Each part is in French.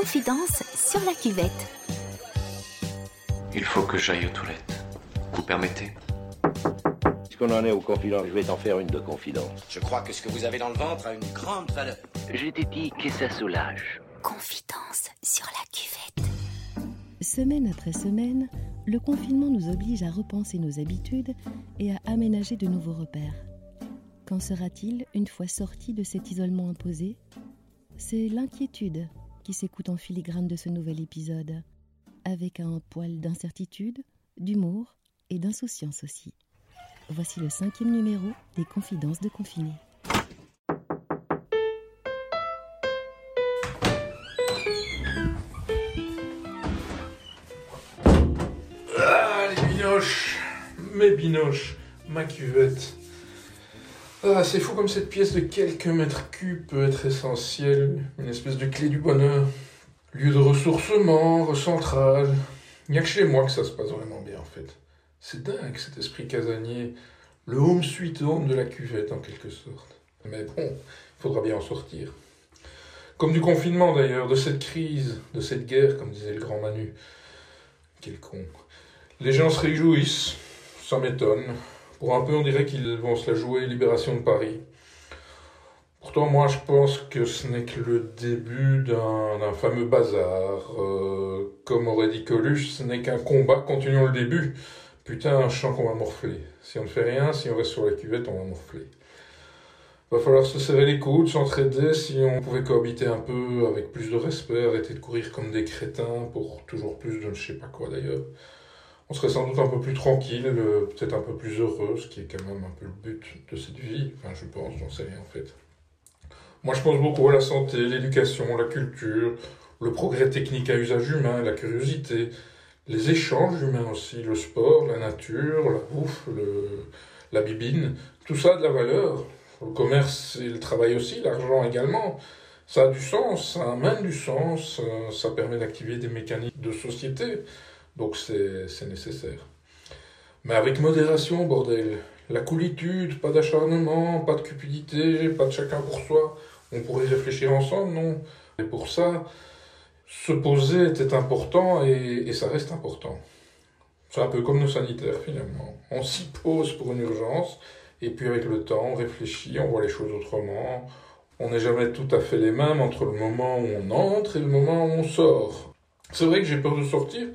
Confidence sur la cuvette. Il faut que j'aille aux toilettes. Vous permettez? Puisqu'on en est aux confidences, je vais t'en faire une de confidence. Je crois que ce que vous avez dans le ventre a une grande valeur. Je t'ai dit que ça soulage. Confidence sur la cuvette. Semaine après semaine, le confinement nous oblige à repenser nos habitudes et à aménager de nouveaux repères. Qu'en sera-t-il une fois sorti de cet isolement imposé? C'est l'inquiétude qui s'écoute en filigrane de ce nouvel épisode, avec un poil d'incertitude, d'humour et d'insouciance aussi. Voici le cinquième numéro des Confidences de confinés. Ah, les binoches Mes binoches Ma cuvette Ah, c'est fou comme cette pièce de quelques mètres cubes peut être essentielle, une espèce de clé du bonheur. Lieu de ressourcement, recentrage. Il n'y a que chez moi que ça se passe vraiment bien, en fait. C'est dingue, cet esprit casanier. Le home sweet home de la cuvette, en quelque sorte. Mais bon, il faudra bien en sortir. Comme du confinement, d'ailleurs, de cette crise, de cette guerre, comme disait le grand Manu. Quel con. Les gens se réjouissent, ça m'étonne. Pour un peu, on dirait qu'ils vont se la jouer Libération de Paris. Pourtant, moi, je pense que ce n'est que le début d'un fameux bazar. Euh, comme aurait dit Coluche, ce n'est qu'un combat, continuons le début. Putain, je sens qu'on va morfler. Si on ne fait rien, si on reste sur la cuvette, on va morfler. Va falloir se serrer les coudes, s'entraider si on pouvait cohabiter un peu avec plus de respect, arrêter de courir comme des crétins pour toujours plus de je ne sais pas quoi d'ailleurs. On serait sans doute un peu plus tranquille, euh, peut-être un peu plus heureux, ce qui est quand même un peu le but de cette vie. Enfin, je pense, j'en sais rien en fait. Moi, je pense beaucoup à la santé, l'éducation, la culture, le progrès technique à usage humain, la curiosité, les échanges humains aussi, le sport, la nature, la bouffe, la bibine. Tout ça a de la valeur. Le commerce et le travail aussi, l'argent également. Ça a du sens, ça amène du sens, euh, ça permet d'activer des mécanismes de société. Donc c'est nécessaire. Mais avec modération, bordel. La coolitude, pas d'acharnement, pas de cupidité, pas de chacun pour soi. On pourrait réfléchir ensemble, non? Et pour ça, se poser était important et, et ça reste important. C'est un peu comme nos sanitaires finalement. On s'y pose pour une urgence et puis avec le temps, on réfléchit, on voit les choses autrement. On n'est jamais tout à fait les mêmes entre le moment où on entre et le moment où on sort. C'est vrai que j'ai peur de sortir,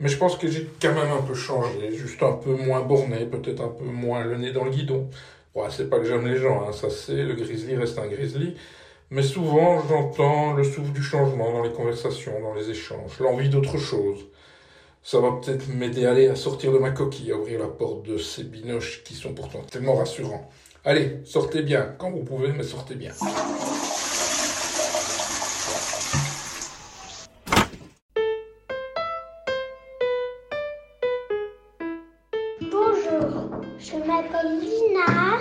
mais je pense que j'ai quand même un peu changé, juste un peu moins borné, peut-être un peu moins le nez dans le guidon. Ouais, c'est pas que j'aime les gens, hein, ça c'est, le grizzly reste un grizzly. Mais souvent, j'entends le souffle du changement dans les conversations, dans les échanges, l'envie d'autre chose. Ça va peut-être m'aider à aller à sortir de ma coquille, à ouvrir la porte de ces binoches qui sont pourtant tellement rassurants. Allez, sortez bien, quand vous pouvez, mais sortez bien. Je m'appelle Lina,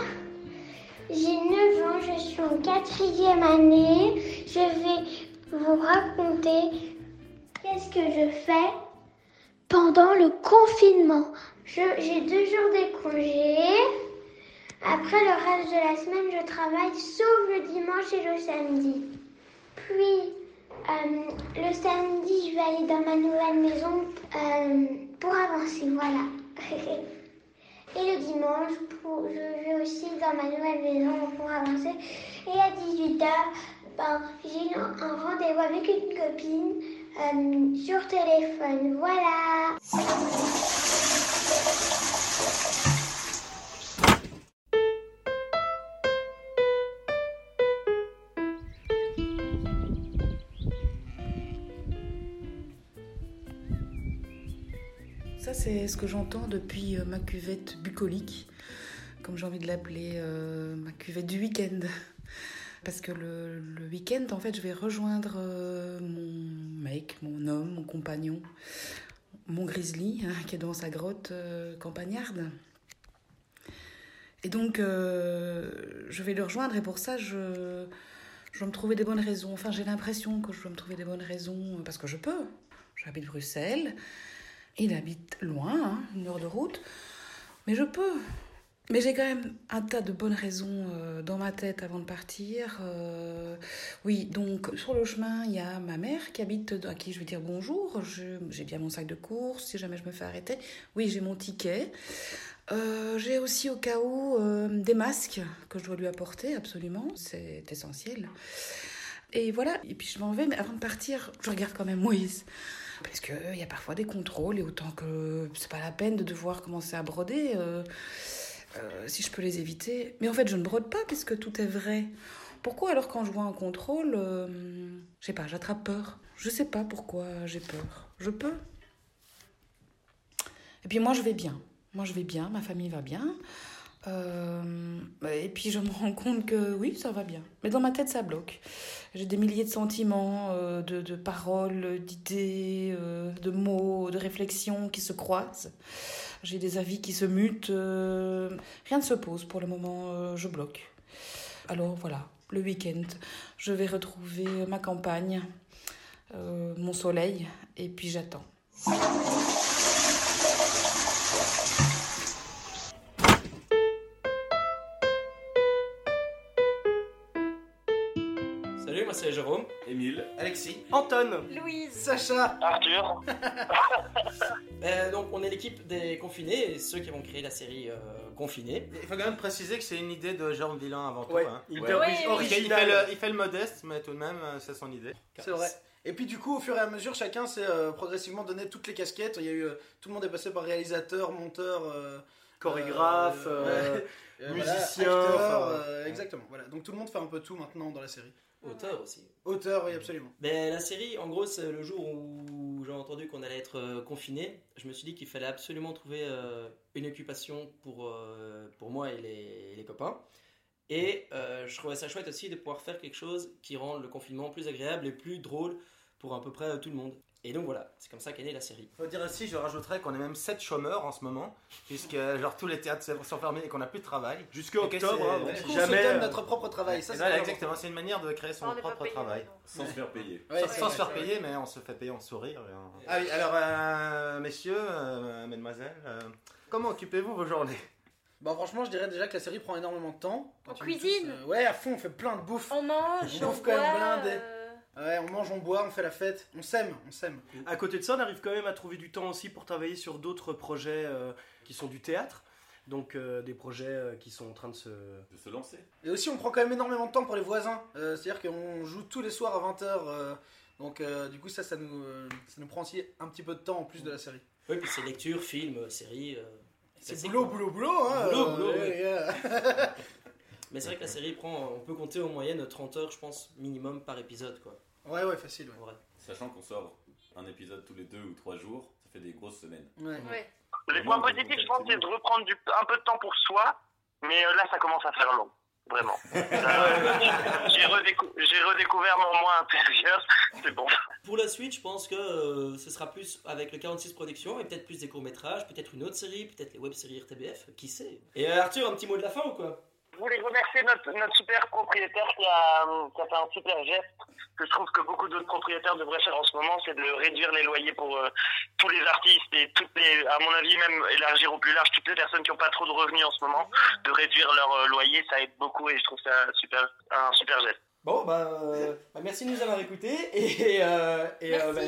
j'ai 9 ans, je suis en quatrième année. Je vais vous raconter qu'est-ce que je fais pendant le confinement. J'ai deux jours de congé. Après le reste de la semaine, je travaille sauf le dimanche et le samedi. Puis, euh, le samedi, je vais aller dans ma nouvelle maison euh, pour avancer, voilà. Et le dimanche, je vais aussi dans ma nouvelle maison pour avancer. Et à 18h, ben, j'ai un, un rendez-vous avec une copine euh, sur téléphone. Voilà. Ça, c'est ce que j'entends depuis euh, ma cuvette bucolique, comme j'ai envie de l'appeler, euh, ma cuvette du week-end. Parce que le, week-end, en fait, je vais rejoindre euh, mon mec, mon homme, mon compagnon, mon grizzly, hein, qui est dans sa grotte campagnarde. Et donc, je vais le rejoindre et pour ça, je, je dois me trouver des bonnes raisons. Enfin, j'ai l'impression que je dois me trouver des bonnes raisons parce que je peux. J'habite Bruxelles. Il habite loin, hein, une heure de route. Mais je peux. Mais j'ai quand même un tas de bonnes raisons euh, dans ma tête avant de partir. Euh, oui, donc sur le chemin, il y a ma mère qui habite, à qui je vais dire bonjour. J'ai bien mon sac de course si jamais je me fais arrêter. Oui, j'ai mon ticket. Euh, j'ai aussi au cas où des masques que je dois lui apporter, absolument, c'est essentiel. Et voilà, et puis je m'en vais, mais avant de partir, je regarde quand même Moïse. Parce qu'il y a parfois des contrôles, et autant que c'est pas la peine de devoir commencer à broder, euh, euh, si je peux les éviter. Mais en fait, je ne brode pas, puisque tout est vrai. Pourquoi alors quand je vois un contrôle, euh, je sais pas, j'attrape peur? Je sais pas pourquoi j'ai peur. Je peux? Et puis moi, je vais bien. Moi, je vais bien, ma famille va bien. Euh, et puis je me rends compte que oui, ça va bien. Mais dans ma tête, ça bloque. J'ai des milliers de sentiments, euh, de, de paroles, d'idées, euh, de mots, de réflexions qui se croisent. J'ai des avis qui se mutent. rien ne se pose pour le moment, je bloque. Alors voilà, le week-end, je vais retrouver ma campagne, mon soleil, et puis j'attends. Émile. Alexis. Anton. Louise. Sacha. Arthur. Euh, donc on est l'équipe des confinés et ceux qui vont créer la série euh, Confinés. Il faut quand même préciser que c'est une idée de Jérôme Villain avant Ouais, tout. Hein. il Ouais. était Oui, ori- oui, original. Il fait, le, il fait le modeste, mais tout de même, euh, c'est son idée. C'est vrai. Et puis du coup, au fur et à mesure, chacun s'est euh, progressivement donné toutes les casquettes. Il y a eu, euh, tout le monde est passé par réalisateur, monteur, euh, Chorégraphe, euh, euh, euh, musicien, voilà, acteur, enfin, euh, exactement. Voilà. Donc tout le monde fait un peu tout maintenant dans la série. Auteur aussi. Auteur, oui, absolument. Ben, la série, en gros, c'est le jour où j'ai entendu qu'on allait être confiné. Je me suis dit qu'il fallait absolument trouver euh, une occupation pour, euh, pour moi et les, les copains. Et euh, je trouvais ça chouette aussi de pouvoir faire quelque chose qui rende le confinement plus agréable et plus drôle pour à peu près tout le monde. Et donc voilà, c'est comme ça qu'est née la série. Faut dire aussi, je rajouterais qu'on est même 7 chômeurs en ce moment, puisque genre tous les théâtres sont fermés et qu'on n'a plus de travail. Que octobre, hein, donc coup, jamais, on se donne euh, notre propre travail. Ça, c'est exactement, c'est une manière de créer son On propre payé, travail. donc. Sans se faire payer. Ouais, sans se faire payer, mais on se fait payer en sourire. et en- Ah oui, alors, euh, messieurs, euh, mesdemoiselles, euh, comment occupez-vous vos journées? Bah franchement, je dirais déjà que la série prend énormément de temps. Quand On cuisine. tous, euh, Ouais, à fond, on fait plein de bouffe. On mange, On on bouffe quand même boit, blindé. Ouais, on mange, on boit, on fait la fête. On s'aime, on s'aime. À côté de ça, on arrive quand même à trouver du temps aussi pour travailler sur d'autres projets euh, qui sont du théâtre. Donc euh, des projets euh, qui sont en train de se... De se lancer. Et aussi, on prend quand même énormément de temps pour les voisins. Euh, C'est-à-dire qu'on joue tous les soirs à 20h. donc, euh, du coup, ça, ça nous, euh, ça nous prend aussi un petit peu de temps en plus de la série. Oui, puis c'est lecture, film, série. euh, C'est boulot, boulot, boulot, hein. Boulot, euh, boulot, ouais, ouais. yeah. Mais c'est vrai que la série prend, on peut compter en moyenne 30 heures, je pense, minimum par épisode, quoi. Ouais, ouais, facile. Vrai. Sachant qu'on sort un épisode tous les deux ou trois jours, ça fait des grosses semaines. Ouais. ouais. ouais. Les points positifs, je pense, c'est de reprendre du, un peu de temps pour soi, mais euh, là, ça commence à faire long. Vraiment. Euh, J'ai redécou- redécouvert mon moi intérieur, c'est bon. Pour la suite, je pense que euh, ce sera plus avec le 46 Productions et peut-être plus des courts-métrages, peut-être une autre série, peut-être les web-séries RTBF, qui sait. Et euh, Arthur, un petit mot de la fin ou quoi? Je voulais remercier notre, notre super propriétaire qui a, qui a fait un super geste que je trouve que beaucoup d'autres propriétaires devraient faire en ce moment, c'est de réduire les loyers pour euh, tous les artistes et toutes les, à mon avis même élargir au plus large toutes les personnes qui n'ont pas trop de revenus en ce moment, de réduire leur euh, loyer, ça aide beaucoup et je trouve ça super, un super geste. Bon, bah, euh, bah, merci de nous avoir écoutés et, euh, et euh, bah,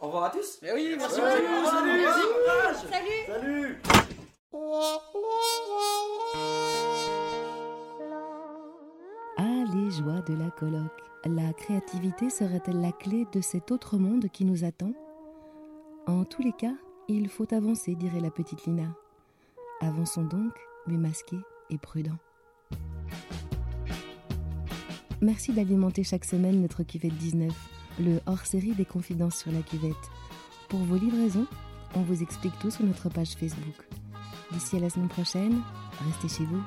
au revoir à tous. Mais oui, merci beaucoup. salut, Salut. Salut Salut Ah, joies de la colloque. La créativité serait-elle la clé de cet autre monde qui nous attend? En tous les cas, il faut avancer, dirait la petite Lina. Avançons donc, mais masqués et prudents. Merci d'alimenter chaque semaine notre cuvette 19, le hors-série des confidences sur la cuvette. Pour vos livraisons, on vous explique tout sur notre page Facebook. D'ici à la semaine prochaine, restez chez vous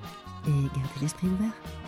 et gardez l'esprit ouvert.